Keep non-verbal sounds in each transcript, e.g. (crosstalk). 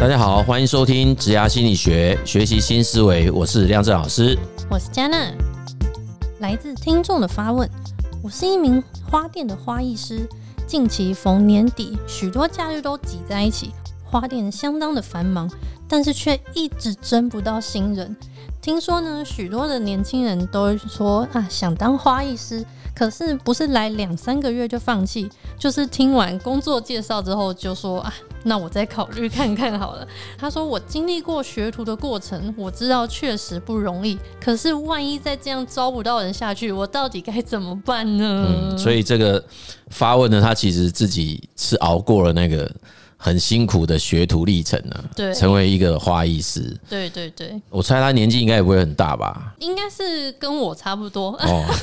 大家好，欢迎收听职涯心理学，学习新思维。我是亮正老师，我是佳娜。来自听众的发问：我是一名花店的花艺师，近期逢年底，许多假日都挤在一起，花店相当的繁忙，但是却一直征不到新人。听说呢，许多的年轻人都说啊，想当花艺师。可是不是来两三个月就放弃，就是听完工作介绍之后就说啊，那我再考虑看看好了。(laughs) 他说我经历过学徒的过程，我知道确实不容易。可是万一再这样招不到人下去，我到底该怎么办呢？嗯，所以这个发问呢，他其实自己是熬过了那个很辛苦的学徒历程呢，对，成为一个花艺师。对对对，我猜他年纪应该也不会很大吧？应该是跟我差不多。哦 (laughs)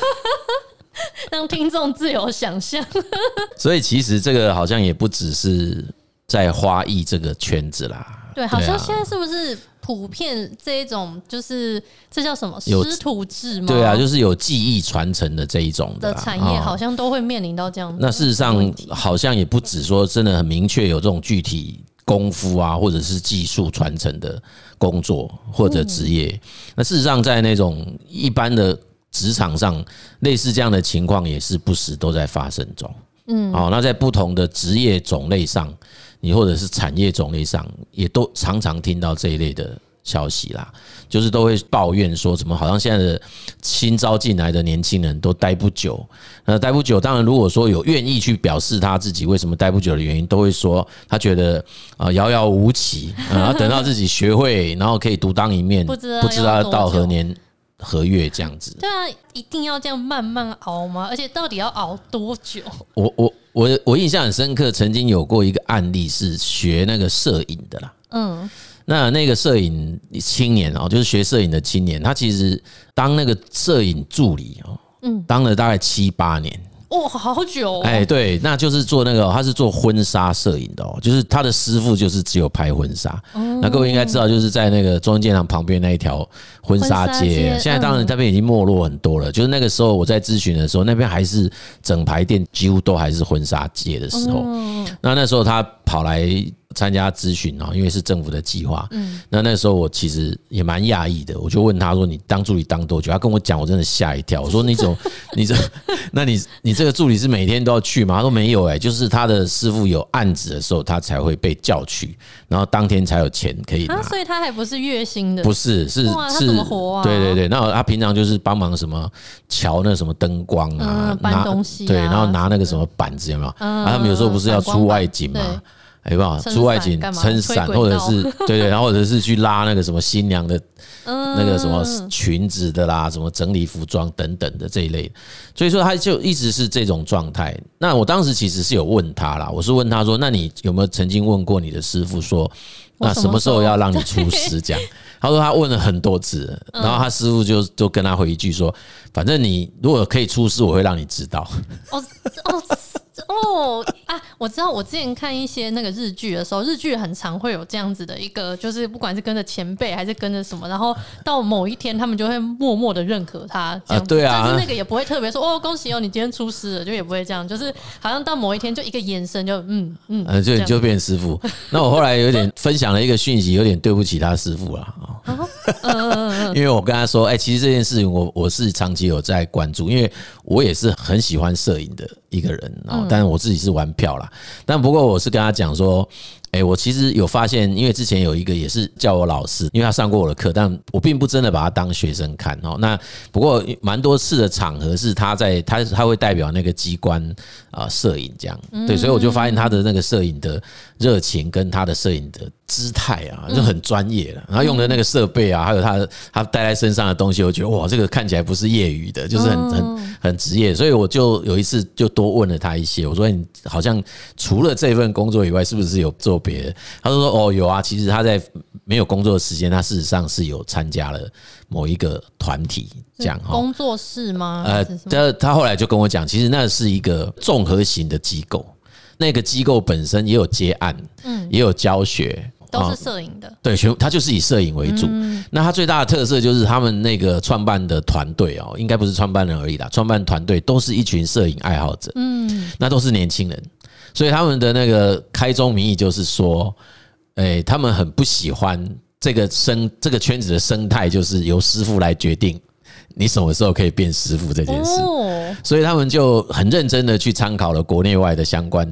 让听众自由想象，(laughs) 所以其实这个好像也不只是在花艺这个圈子啦。对，好像现在是不是普遍这一种，就是这叫什么师徒制吗？对啊，就是有技艺传承的这一种的产业，好像都会面临到这样。那事实上，好像也不止说真的很明确有这种具体功夫啊，或者是技术传承的工作或者职业。那事实上，在那种一般的。职场上类似这样的情况也是不时都在发生中。嗯，好，那在不同的职业种类上，你或者是产业种类上，也都常常听到这一类的消息啦。就是都会抱怨说，怎么好像现在的新招进来的年轻人都待不久。那待不久，当然如果说有愿意去表示他自己为什么待不久的原因，都会说他觉得啊遥遥无期，然后等到自己学会，然后可以独当一面，不知道要到何年。合约这样子，对啊，一定要这样慢慢熬吗？而且到底要熬多久？我我我我印象很深刻，曾经有过一个案例是学那个摄影的啦。嗯，那那个摄影青年哦，就是学摄影的青年，他其实当那个摄影助理哦，嗯，当了大概七八年。哇、哦，好久！哎，对，那就是做那个，他是做婚纱摄影的哦，就是他的师傅就是只有拍婚纱。那各位应该知道，就是在那个中正纪念堂旁边那一条婚纱街，现在当然那边已经没落很多了。就是那个时候我在咨询的时候，那边还是整排店几乎都还是婚纱街的时候。那那时候他跑来。参加咨询啊，因为是政府的计划。嗯，那那时候我其实也蛮讶异的，我就问他说：“你当助理当多久？”他跟我讲，我真的吓一跳。我说：“你怎么，(laughs) 你这，那你你这个助理是每天都要去吗？”他说：“没有，哎，就是他的师傅有案子的时候，他才会被叫去，然后当天才有钱可以拿。”所以他还不是月薪的，不是，是是，对对对。那他平常就是帮忙什么瞧那什么灯光啊，搬东西，对，然后拿那个什么板子有没有？啊，他们有时候不是要出外景吗？没办法，出外景撑伞，或者是对对，然后 (laughs) 或者是去拉那个什么新娘的，那个什么裙子的啦，什么整理服装等等的这一类，所以说他就一直是这种状态。那我当时其实是有问他啦，我是问他说，那你有没有曾经问过你的师傅说，那什么时候要让你出师？这样，(laughs) 他说他问了很多次，然后他师傅就就跟他回一句说，反正你如果可以出师，我会让你知道。哦哦。哦啊，我知道，我之前看一些那个日剧的时候，日剧很常会有这样子的一个，就是不管是跟着前辈还是跟着什么，然后到某一天他们就会默默的认可他这样子，对啊，但是那个也不会特别说哦，恭喜哦，你今天出师了，就也不会这样，就是好像到某一天就一个眼神就嗯嗯，嗯，就就变师傅。那我后来有点分享了一个讯息，有点对不起他师傅了啊，(laughs) (laughs) 嗯，因为我跟他说，哎，其实这件事情我我是长期有在关注，因为我也是很喜欢摄影的一个人啊，但是我自己是玩票啦，但不过我是跟他讲说。哎，我其实有发现，因为之前有一个也是叫我老师，因为他上过我的课，但我并不真的把他当学生看哦。那不过蛮多次的场合是他在他他会代表那个机关啊摄影这样，对，所以我就发现他的那个摄影的热情跟他的摄影的姿态啊，就很专业了。然后用的那个设备啊，还有他他带在身上的东西，我觉得哇，这个看起来不是业余的，就是很很很职业。所以我就有一次就多问了他一些，我说你好像除了这份工作以外，是不是有做？别的，他就说哦有啊，其实他在没有工作的时间，他事实上是有参加了某一个团体，这样哈。工作室吗？呃，他他后来就跟我讲，其实那是一个综合型的机构，那个机构本身也有接案，嗯，也有教学，都是摄影的。对，全他就是以摄影为主。那他最大的特色就是他们那个创办的团队哦，应该不是创办人而已啦，创办团队都是一群摄影爱好者，嗯，那都是年轻人。所以他们的那个开宗明义就是说，哎，他们很不喜欢这个生这个圈子的生态，就是由师傅来决定你什么时候可以变师傅这件事。所以他们就很认真的去参考了国内外的相关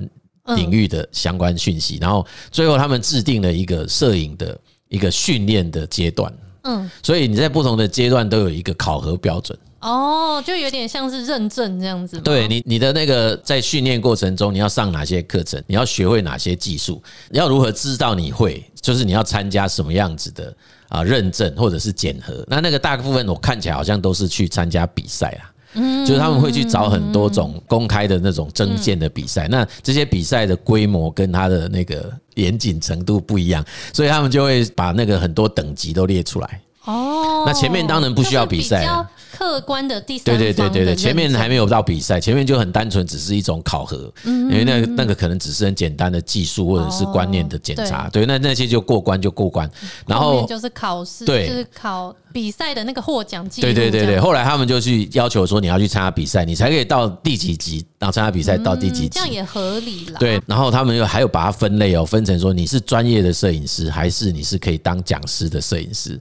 领域的相关讯息，然后最后他们制定了一个摄影的一个训练的阶段。嗯，所以你在不同的阶段都有一个考核标准。哦，就有点像是认证这样子。对你，你的那个在训练过程中，你要上哪些课程？你要学会哪些技术？你要如何知道你会？就是你要参加什么样子的啊认证或者是检核？那那个大部分我看起来好像都是去参加比赛啊。嗯，就是他们会去找很多种公开的那种征件的比赛。那这些比赛的规模跟它的那个严谨程度不一样，所以他们就会把那个很多等级都列出来。哦，那前面当然不需要比赛。客观的第三对对对对对，前面还没有到比赛，前面就很单纯，只是一种考核，因为那个那个可能只是很简单的技术或者是观念的检查，对，那那些就过关就过关，然后就是考试，对，就是考比赛的那个获奖记录。对对对对，后来他们就去要求说，你要去参加比赛，你才可以到第几级，然后参加比赛到第几级，这样也合理了。对，然后他们又还有把它分类哦，分成说你是专业的摄影师，还是你是可以当讲师的摄影师。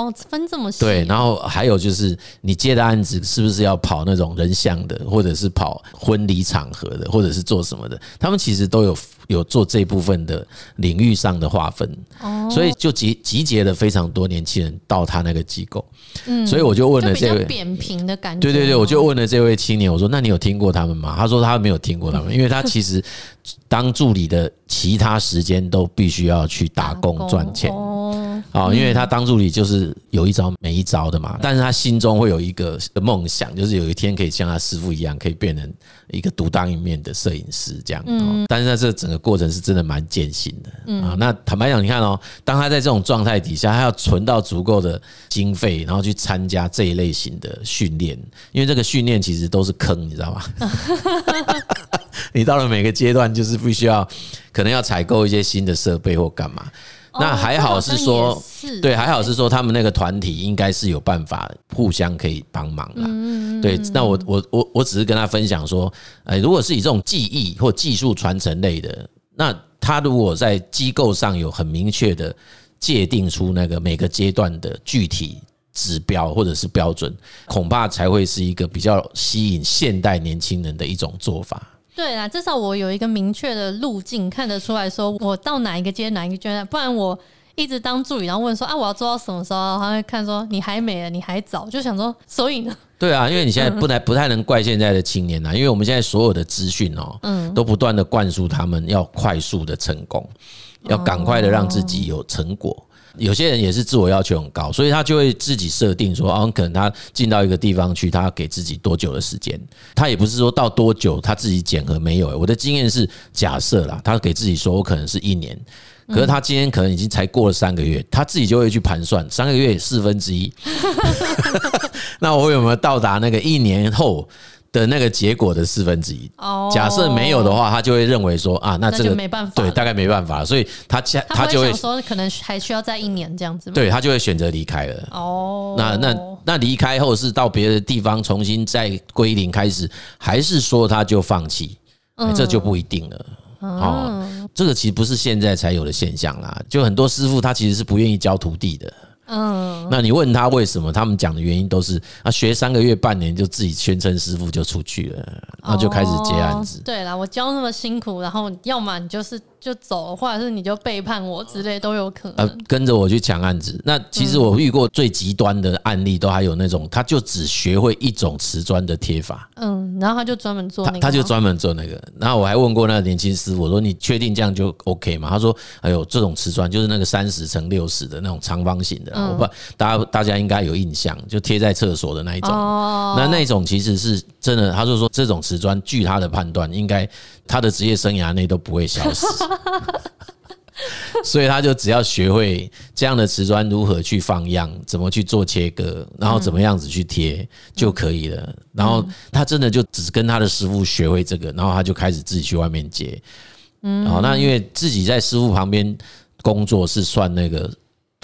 哦，分这么细。对，然后还有就是，你接的案子是不是要跑那种人像的，或者是跑婚礼场合的，或者是做什么的？他们其实都有有做这部分的领域上的划分。哦，所以就集集结了非常多年轻人到他那个机构。嗯，所以我就问了这位扁平的感觉。对对对，我就问了这位青年，我说：“那你有听过他们吗？”他说：“他没有听过他们，因为他其实当助理的其他时间都必须要去打工赚钱。”哦，因为他当助理就是有一招没一招的嘛，但是他心中会有一个梦想，就是有一天可以像他师傅一样，可以变成一个独当一面的摄影师这样。嗯，但是在这整个过程是真的蛮艰辛的啊。那坦白讲，你看哦，当他在这种状态底下，他要存到足够的经费，然后去参加这一类型的训练，因为这个训练其实都是坑，你知道吗？(laughs) 你到了每个阶段，就是必须要可能要采购一些新的设备或干嘛。那还好是说，对，还好是说他们那个团体应该是有办法互相可以帮忙啦。对，那我我我我只是跟他分享说，哎，如果是以这种技艺或技术传承类的，那他如果在机构上有很明确的界定出那个每个阶段的具体指标或者是标准，恐怕才会是一个比较吸引现代年轻人的一种做法。对啊，至少我有一个明确的路径，看得出来说我到哪一个阶哪一个阶段，不然我一直当助理，然后问说啊，我要做到什么时候？他会看说你还没，你还早，就想说，(laughs) (laughs) 所以呢？对啊，因为你现在不太不太能怪现在的青年呐，因为我们现在所有的资讯哦，嗯，(laughs) 都不断的灌输他们要快速的成功，要赶快的让自己有成果。有些人也是自我要求很高，所以他就会自己设定说，哦，可能他进到一个地方去，他要给自己多久的时间？他也不是说到多久他自己检核没有。我的经验是假设啦，他给自己说我可能是一年，可是他今天可能已经才过了三个月，他自己就会去盘算三个月四分之一，(laughs) 那我有没有到达那个一年后？的那个结果的四分之一，哦假设没有的话，他就会认为说啊，那这个没办法，对，大概没办法，所以他他就会说可能还需要再一年这样子，对，他就会选择离开了。哦，那那那离开后是到别的地方重新再归零开始，还是说他就放弃？这就不一定了。哦，这个其实不是现在才有的现象啦，就很多师傅他其实是不愿意教徒弟的。嗯，那你问他为什么？他们讲的原因都是啊，学三个月、半年就自己宣称师傅就出去了，然后就开始接案子。对啦，我教那么辛苦，然后要么你就是。就走，或者是你就背叛我之类都有可能。呃，跟着我去抢案子。那其实我遇过最极端的案例，都还有那种，他就只学会一种瓷砖的贴法。嗯，然后他就专门做那个，他就专门做那个。然后我还问过那个年轻师傅，我说你确定这样就 OK 吗？他说，哎呦，这种瓷砖就是那个三十乘六十的那种长方形的，我不，大家大家应该有印象，就贴在厕所的那一种。那那种其实是真的，他就说这种瓷砖，据他的判断，应该。他的职业生涯内都不会消失，(laughs) 所以他就只要学会这样的瓷砖如何去放样，怎么去做切割，然后怎么样子去贴就可以了。然后他真的就只跟他的师傅学会这个，然后他就开始自己去外面接。嗯，好，那因为自己在师傅旁边工作是算那个。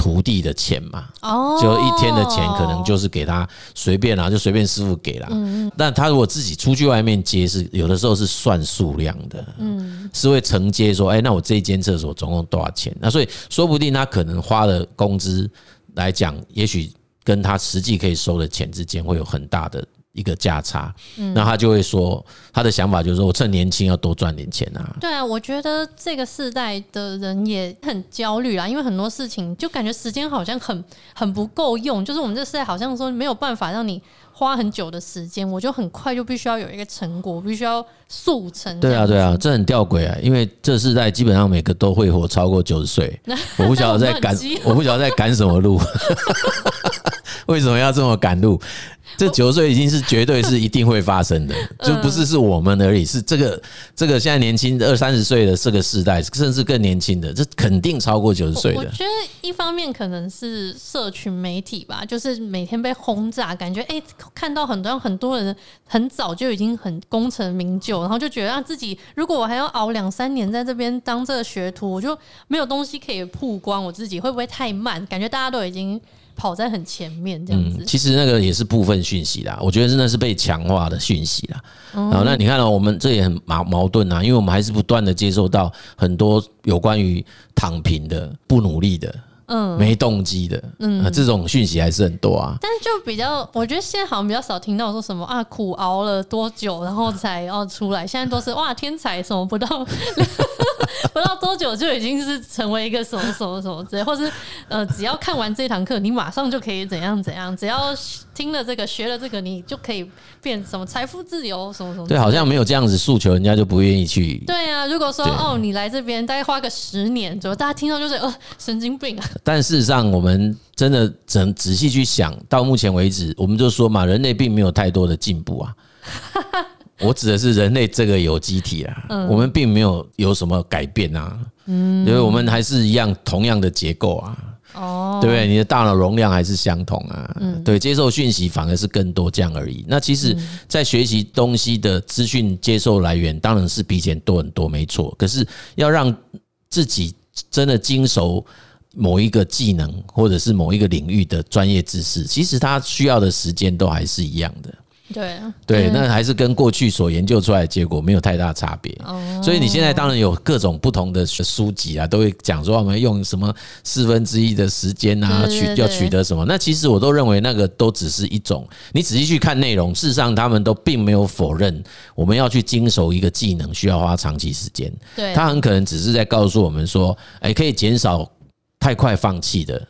徒弟的钱嘛，哦，就一天的钱可能就是给他随便啦，就随便师傅给啦。嗯，但他如果自己出去外面接，是有的时候是算数量的，嗯，是会承接说，哎，那我这一间厕所总共多少钱？那所以说不定他可能花的工资来讲，也许跟他实际可以收的钱之间会有很大的。一个价差，那他就会说，他的想法就是说我趁年轻要多赚点钱啊。对啊，我觉得这个世代的人也很焦虑啊，因为很多事情就感觉时间好像很很不够用，就是我们这世代好像说没有办法让你花很久的时间，我就很快就必须要有一个成果，必须要速成。对啊，对啊，这很吊诡啊，因为这世代基本上每个都会活超过九十岁，(laughs) 我不晓得在赶，我不晓得在赶什么路，(laughs) 为什么要这么赶路？这九十岁已经是绝对是一定会发生的，(laughs) 就不是是我们而已，是这个这个现在年轻二三十岁的这个世代，甚至更年轻的，这肯定超过九十岁的。我觉得一方面可能是社群媒体吧，就是每天被轰炸，感觉哎，看到很多很多人很早就已经很功成名就，然后就觉得让自己如果我还要熬两三年在这边当这个学徒，我就没有东西可以曝光，我自己会不会太慢？感觉大家都已经。跑在很前面这样子，其实那个也是部分讯息啦。我觉得真的是被强化的讯息啦。然后，那你看到我们这也很矛矛盾啊，因为我们还是不断的接受到很多有关于躺平的、不努力的、嗯，没动机的，嗯，这种讯息还是很多啊。但是就比较，我觉得现在好像比较少听到说什么啊，苦熬了多久然后才要出来。现在都是哇，天才什么不到。(laughs) 不知道多久就已经是成为一个什么什么什么之类，或是呃，只要看完这堂课，你马上就可以怎样怎样，只要听了这个学了这个，你就可以变什么财富自由什么什么。对，好像没有这样子诉求，人家就不愿意去。对啊，如果说哦，你来这边大概花个十年左右，大家听到就是呃神经病啊。(laughs) 但事实上，我们真的整仔细去想，到目前为止，我们就说嘛，人类并没有太多的进步啊。(laughs) 我指的是人类这个有机体啊，我们并没有有什么改变啊，因为我们还是一样同样的结构啊，哦，对不对？你的大脑容量还是相同啊，对，接受讯息反而是更多这样而已。那其实，在学习东西的资讯接受来源当然是比以前多很多，没错。可是要让自己真的精熟某一个技能或者是某一个领域的专业知识，其实它需要的时间都还是一样的。对对，那还是跟过去所研究出来的结果没有太大差别。哦，所以你现在当然有各种不同的书籍啊，都会讲说我们用什么四分之一的时间啊，取要取得什么。那其实我都认为那个都只是一种，你仔细去看内容，事实上他们都并没有否认我们要去精熟一个技能需要花长期时间。对，他很可能只是在告诉我们说，哎，可以减少太快放弃的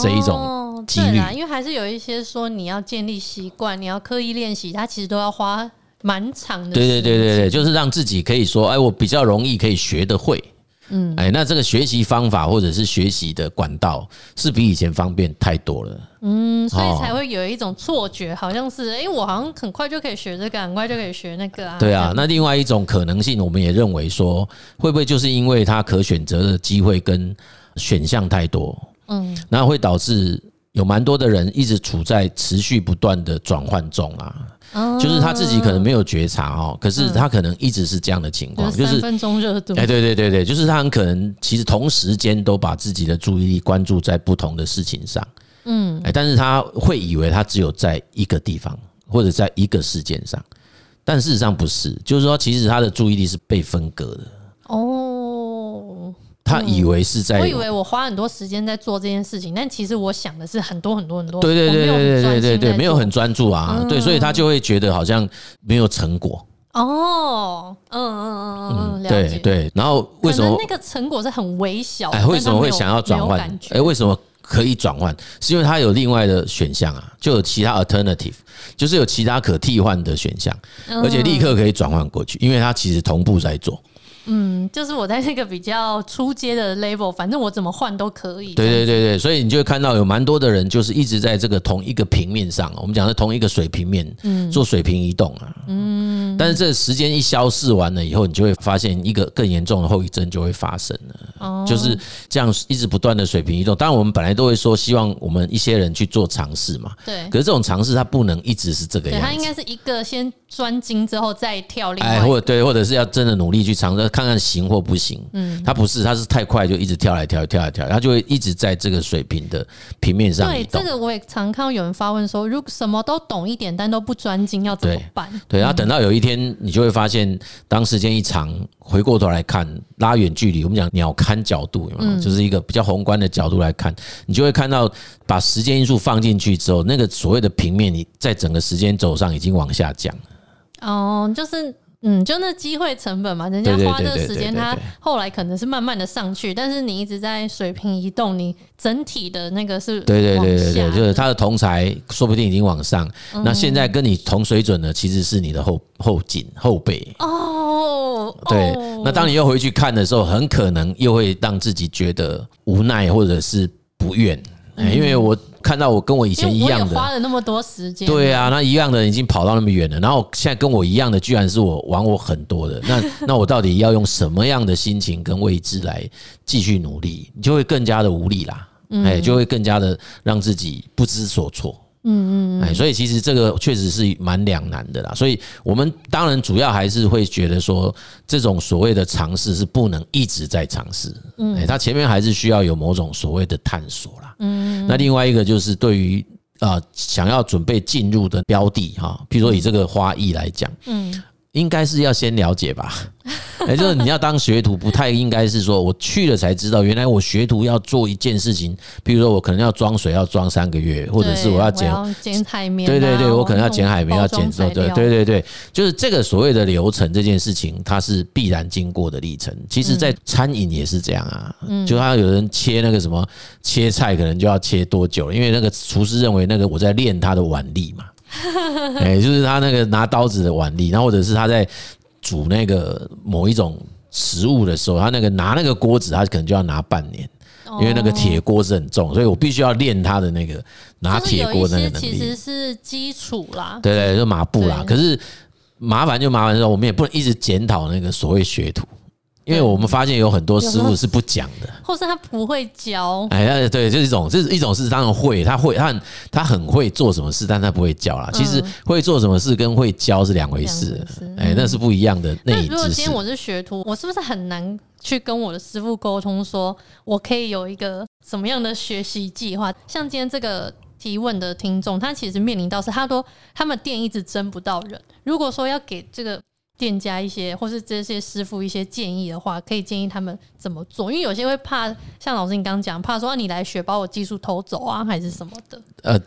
这一种。对啦，因为还是有一些说你要建立习惯，你要刻意练习，它其实都要花蛮长的。对对对对对，就是让自己可以说，哎，我比较容易可以学得会。嗯，哎，那这个学习方法或者是学习的管道是比以前方便太多了。嗯，所以才会有一种错觉，好像是哎，我好像很快就可以学这个，很快就可以学那个啊。对啊，那另外一种可能性，我们也认为说，会不会就是因为它可选择的机会跟选项太多？嗯，那会导致。有蛮多的人一直处在持续不断的转换中啊，就是他自己可能没有觉察哦，可是他可能一直是这样的情况，就是三分钟热度。哎，对对对对，就是他很可能其实同时间都把自己的注意力关注在不同的事情上，嗯，哎，但是他会以为他只有在一个地方或者在一个事件上，但事实上不是，就是说其实他的注意力是被分割的。哦。他以为是在，我以为我花很多时间在做这件事情，但其实我想的是很多很多很多。对对对对对对对，没有很专注啊，对，所以他就会觉得好像没有成果。哦，嗯嗯嗯嗯，对对。然后为什么那个成果是很微小？哎，为什么会想要转换？哎，为什么可以转换？是因为它有另外的选项啊，就有其他 alternative，就是有其他可替换的选项，而且立刻可以转换过去，因为它其实同步在做。嗯，就是我在那个比较初阶的 level，反正我怎么换都可以。对对对对，所以你就会看到有蛮多的人，就是一直在这个同一个平面上，我们讲的同一个水平面，嗯，做水平移动啊。嗯，但是这时间一消逝完了以后，你就会发现一个更严重的后遗症就会发生了。哦，就是这样一直不断的水平移动。当然，我们本来都会说希望我们一些人去做尝试嘛。对。可是这种尝试它不能一直是这个样子。它应该是一个先专精之后再跳另外，哎，或者对，或者是要真的努力去尝试看看行或不行。嗯，他不是，他是太快就一直跳来跳去，跳来跳，他就会一直在这个水平的平面上。对，这个我也常看到有人发问说，如果什么都懂一点，但都不专精，要怎么办？对，然后等到有一天，你就会发现，当时间一长，回过头来看，拉远距离，我们讲鸟瞰角度？就是一个比较宏观的角度来看，你就会看到，把时间因素放进去之后，那个所谓的平面，你在整个时间轴上已经往下降。哦，就是嗯，就那机会成本嘛，人家花这个时间，他后来可能是慢慢的上去，但是你一直在水平移动，你整体的那个是对对对对对，就是他的同才说不定已经往上，那现在跟你同水准的其实是你的后后颈后背。哦，对，那当你又回去看的时候，很可能又会让自己觉得无奈或者是不愿，因为我。看到我跟我以前一样的，花了那么多时间，对啊，那一样的已经跑到那么远了，然后现在跟我一样的，居然是我玩我很多的，那 (laughs) 那我到底要用什么样的心情跟位置来继续努力？你就会更加的无力啦，哎，就会更加的让自己不知所措。嗯嗯，哎，所以其实这个确实是蛮两难的啦。所以我们当然主要还是会觉得说，这种所谓的尝试是不能一直在尝试。嗯，哎，它前面还是需要有某种所谓的探索啦。嗯，那另外一个就是对于啊想要准备进入的标的哈，譬如说以这个花艺来讲，嗯，应该是要先了解吧。(laughs) 也就是你要当学徒，不太应该是说我去了才知道，原来我学徒要做一件事情，比如说我可能要装水要装三个月，或者是我要剪剪海绵，对对对，我可能要剪海绵要剪对对对对，就是这个所谓的流程这件事情，它是必然经过的历程。其实，在餐饮也是这样啊，就他有人切那个什么切菜，可能就要切多久，因为那个厨师认为那个我在练他的腕力嘛，(laughs) 哎，就是他那个拿刀子的腕力，然后或者是他在。煮那个某一种食物的时候，他那个拿那个锅子，他可能就要拿半年，因为那个铁锅是很重，所以我必须要练他的那个拿铁锅那个能力。其实是基础啦，对对，就马步啦。可是麻烦就麻烦说，我们也不能一直检讨那个所谓学徒。因为我们发现有很多师傅是不讲的，或是他不会教。哎，对，就是一种，这是一种是当然会，他会，他他很会做什么事，但他不会教啦。其实会做什么事跟会教是两回事，哎，那是不一样的那。如果今天我是学徒，我是不是很难去跟我的师傅沟通，说我可以有一个什么样的学习计划？像今天这个提问的听众，他其实面临到是，他说他们店一直争不到人。如果说要给这个。店家一些，或是这些师傅一些建议的话，可以建议他们怎么做？因为有些会怕，像老师你刚刚讲，怕说你来学把我技术偷走啊，还是什么的。呃，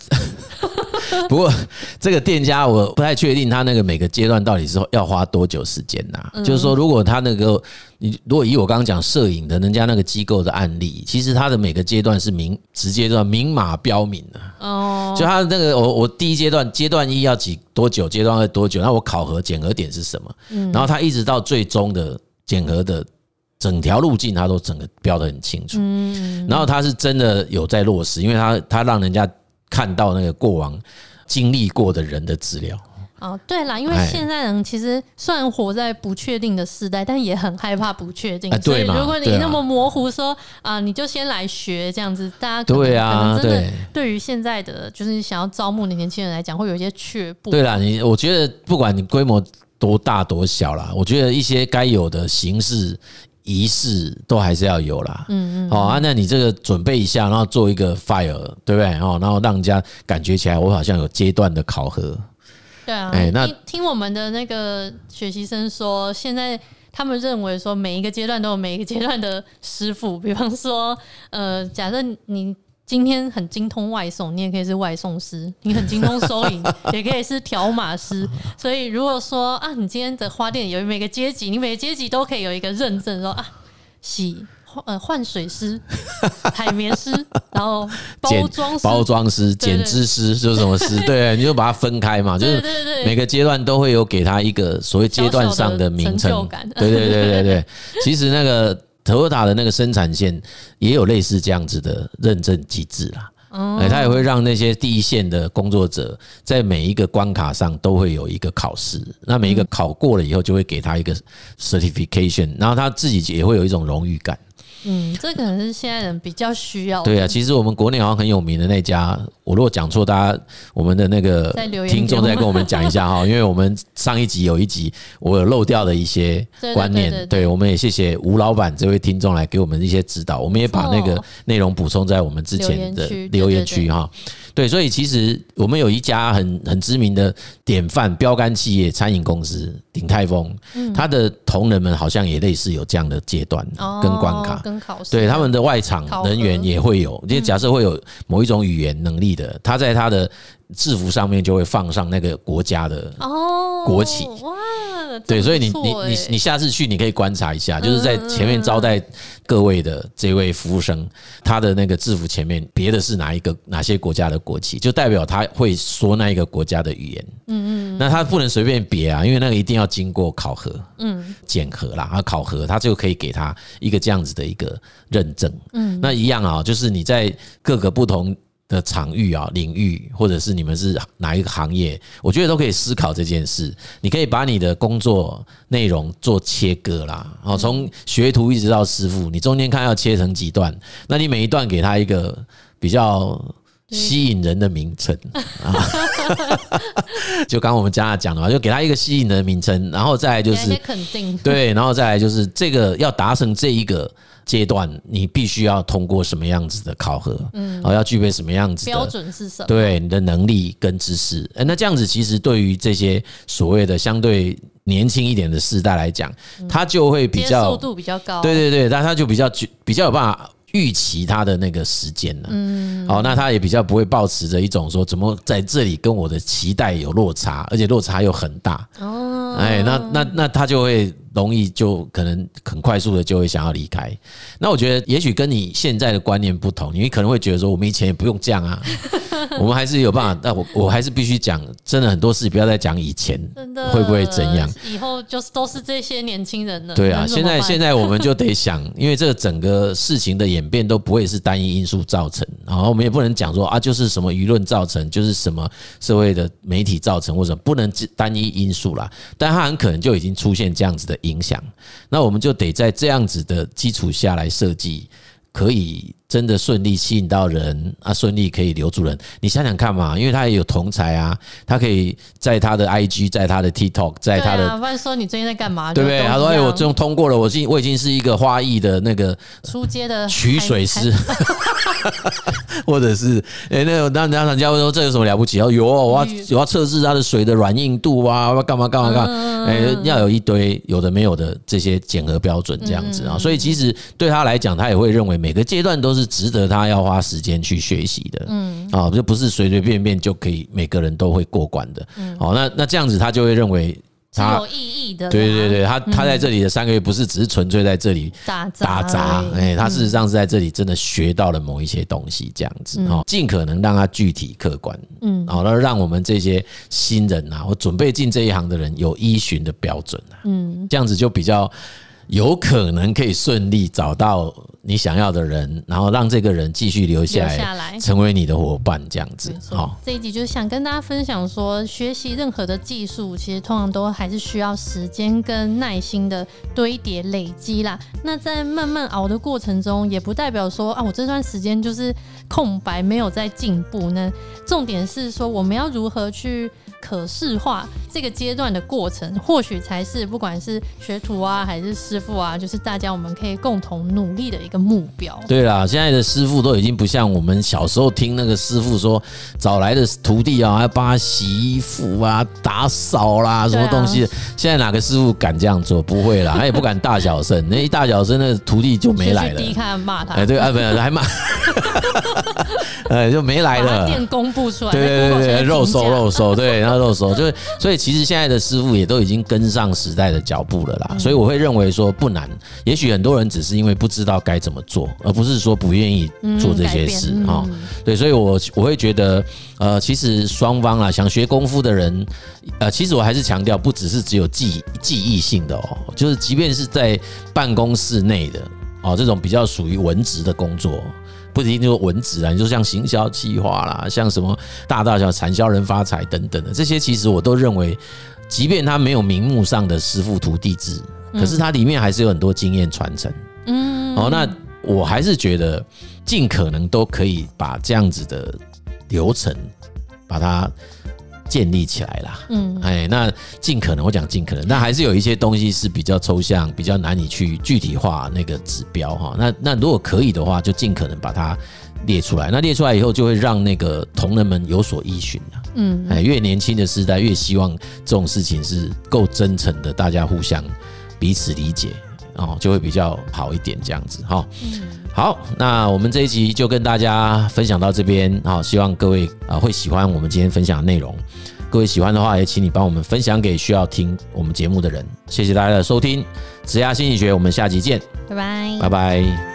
(laughs) 不过这个店家我不太确定他那个每个阶段到底是要花多久时间呐？就是说，如果他那个。你如果以我刚刚讲摄影的人家那个机构的案例，其实他的每个阶段是明直接的明码标明的哦。就他那个我我第一阶段阶段一要几多久，阶段二多久，那我考核检核点是什么？然后他一直到最终的检核的整条路径，他都整个标得很清楚。然后他是真的有在落实，因为他他让人家看到那个过往经历过的人的资料。哦，对啦，因为现在人其实虽然活在不确定的时代，但也很害怕不确定。所以如果你那么模糊说啊，你就先来学这样子，大家对啊，可能真的对于现在的就是想要招募的年轻人来讲，会有一些却步。对啦，你我觉得不管你规模多大多小啦，我觉得一些该有的形式仪式都还是要有啦。嗯嗯。好啊，那你这个准备一下，然后做一个 fire，对不对？哦，然后让人家感觉起来我好像有阶段的考核。对啊，欸、那听听我们的那个学习生说，现在他们认为说每一个阶段都有每一个阶段的师傅，比方说，呃，(laughs) 假设你今天很精通外送，你也可以是外送师；你很精通收银，(laughs) 也可以是条码师。所以如果说啊，你今天的花店有每个阶级，你每个阶级都可以有一个认证，说啊，洗。呃，换水师、海绵师，然后包装包装师、剪枝师，就是什么师？对，你就把它分开嘛，(laughs) 就是每个阶段都会有给他一个所谓阶段上的名称。对对对对对，其实那个 Toyota 的那个生产线也有类似这样子的认证机制啦。哎，他也会让那些第一线的工作者在每一个关卡上都会有一个考试，那每一个考过了以后，就会给他一个 certification，然后他自己也会有一种荣誉感。嗯，这可能是现在人比较需要。对啊，其实我们国内好像很有名的那家，我如果讲错，大家我们的那个听众再跟我们讲一下哈，(laughs) 因为我们上一集有一集我有漏掉的一些观念，对，我们也谢谢吴老板这位听众来给我们一些指导，我们也把那个内容补充在我们之前的留言区哈。对，所以其实我们有一家很很知名的典范标杆企业餐饮公司鼎泰丰，它的同仁们好像也类似有这样的阶段跟关卡，跟考试，对他们的外场人员也会有，因为假设会有某一种语言能力的，他在他的。制服上面就会放上那个国家的国旗哇，对，所以你你你你下次去你可以观察一下，就是在前面招待各位的这位服务生，他的那个制服前面别的是哪一个哪些国家的国旗，就代表他会说那一个国家的语言。嗯嗯，那他不能随便别啊，因为那个一定要经过考核，嗯，检核啦，啊，考核他就可以给他一个这样子的一个认证。嗯，那一样啊，就是你在各个不同。的场域啊，领域，或者是你们是哪一个行业，我觉得都可以思考这件事。你可以把你的工作内容做切割啦，哦，从学徒一直到师傅，你中间看要切成几段，那你每一段给他一个比较吸引人的名称啊，(laughs) 就刚刚我们刚刚讲的嘛，就给他一个吸引人的名称，然后再来就是肯定对，然后再来就是这个要达成这一个。阶段你必须要通过什么样子的考核？嗯，哦，要具备什么样子的标准是什么？对，你的能力跟知识。诶，那这样子其实对于这些所谓的相对年轻一点的世代来讲，他就会比较速度比较高。对对对，但他就比较比较有办法预期他的那个时间了。嗯，好，那他也比较不会抱持着一种说怎么在这里跟我的期待有落差，而且落差又很大。哦，哎，那那那他就会。容易就可能很快速的就会想要离开。那我觉得也许跟你现在的观念不同，你可能会觉得说我们以前也不用这样啊，(laughs) 我们还是有办法。但我我还是必须讲，真的很多事不要再讲以前，真的会不会怎样？以后就是都是这些年轻人了。对啊，现在现在我们就得想，因为这个整个事情的演变都不会是单一因素造成，然后我们也不能讲说啊，就是什么舆论造成，就是什么社会的媒体造成，或者不能单一因素啦。但它很可能就已经出现这样子的。影响，那我们就得在这样子的基础下来设计，可以真的顺利吸引到人啊，顺利可以留住人。你想想看嘛，因为他也有同才啊，他可以在他的 IG，在他的 TikTok，在他的，不然说你最近在干嘛？对不对？他说：“哎，我终于通过了，我已我已经是一个花艺的那个出街的取水师，(laughs) 或者是哎，那个那那人家会说这有什么了不起？要有，我要我要测试它的水的软硬度啊，我要干嘛干嘛干嘛。”哎，要有一堆有的没有的这些检核标准这样子啊，所以其实对他来讲，他也会认为每个阶段都是值得他要花时间去学习的，嗯，啊，就不是随随便便就可以每个人都会过关的，嗯，好，那那这样子他就会认为。他有意义的，对对对，他他在这里的三个月不是只是纯粹在这里打打杂，哎，他事实上是在这里真的学到了某一些东西，这样子哈，尽可能让他具体客观，嗯，好，那让我们这些新人呐，或准备进这一行的人有依循的标准，嗯，这样子就比较。有可能可以顺利找到你想要的人，然后让这个人继续留下来，成为你的伙伴，这样子。好，这一集就是想跟大家分享说，学习任何的技术，其实通常都还是需要时间跟耐心的堆叠累积啦。那在慢慢熬的过程中，也不代表说啊，我这段时间就是空白，没有在进步呢。重点是说，我们要如何去。可视化这个阶段的过程，或许才是不管是学徒啊，还是师傅啊，就是大家我们可以共同努力的一个目标。对啦，现在的师傅都已经不像我们小时候听那个师傅说，找来的徒弟啊，要帮他洗衣服啊、打扫啦，什么东西。现在哪个师傅敢这样做？不会啦，(laughs) 他也不敢大小声。那一大小声，那徒弟就没来了。第一看骂他，哎，对，哎，不还骂，(laughs) 哎，就没来了。店公布出来，对对对对，肉收肉收，对，然后。肉收就是，所以其实现在的师傅也都已经跟上时代的脚步了啦。所以我会认为说不难，也许很多人只是因为不知道该怎么做，而不是说不愿意做这些事啊。对，所以我我会觉得，呃，其实双方啊，想学功夫的人，呃，其实我还是强调，不只是只有记记忆性的哦，就是即便是在办公室内的哦，这种比较属于文职的工作。不一定就是文职啊，你说像行销计划啦，像什么大大小产销人发财等等的这些，其实我都认为，即便他没有名目上的师傅徒弟制，可是它里面还是有很多经验传承。嗯，哦，那我还是觉得尽可能都可以把这样子的流程把它建立起来啦。嗯，哎，那尽可能我讲尽可能，那还是有一些东西是比较抽象，比较难以去具体化那个指标哈。那那如果可以的话，就尽可能把它列出来。那列出来以后，就会让那个同仁们有所依循。嗯，哎，越年轻的时代越希望这种事情是够真诚的，大家互相彼此理解。哦，就会比较好一点，这样子哈。好，那我们这一集就跟大家分享到这边，好，希望各位啊会喜欢我们今天分享的内容。各位喜欢的话，也请你帮我们分享给需要听我们节目的人。谢谢大家的收听，职涯心理学，我们下集见，拜拜，拜拜。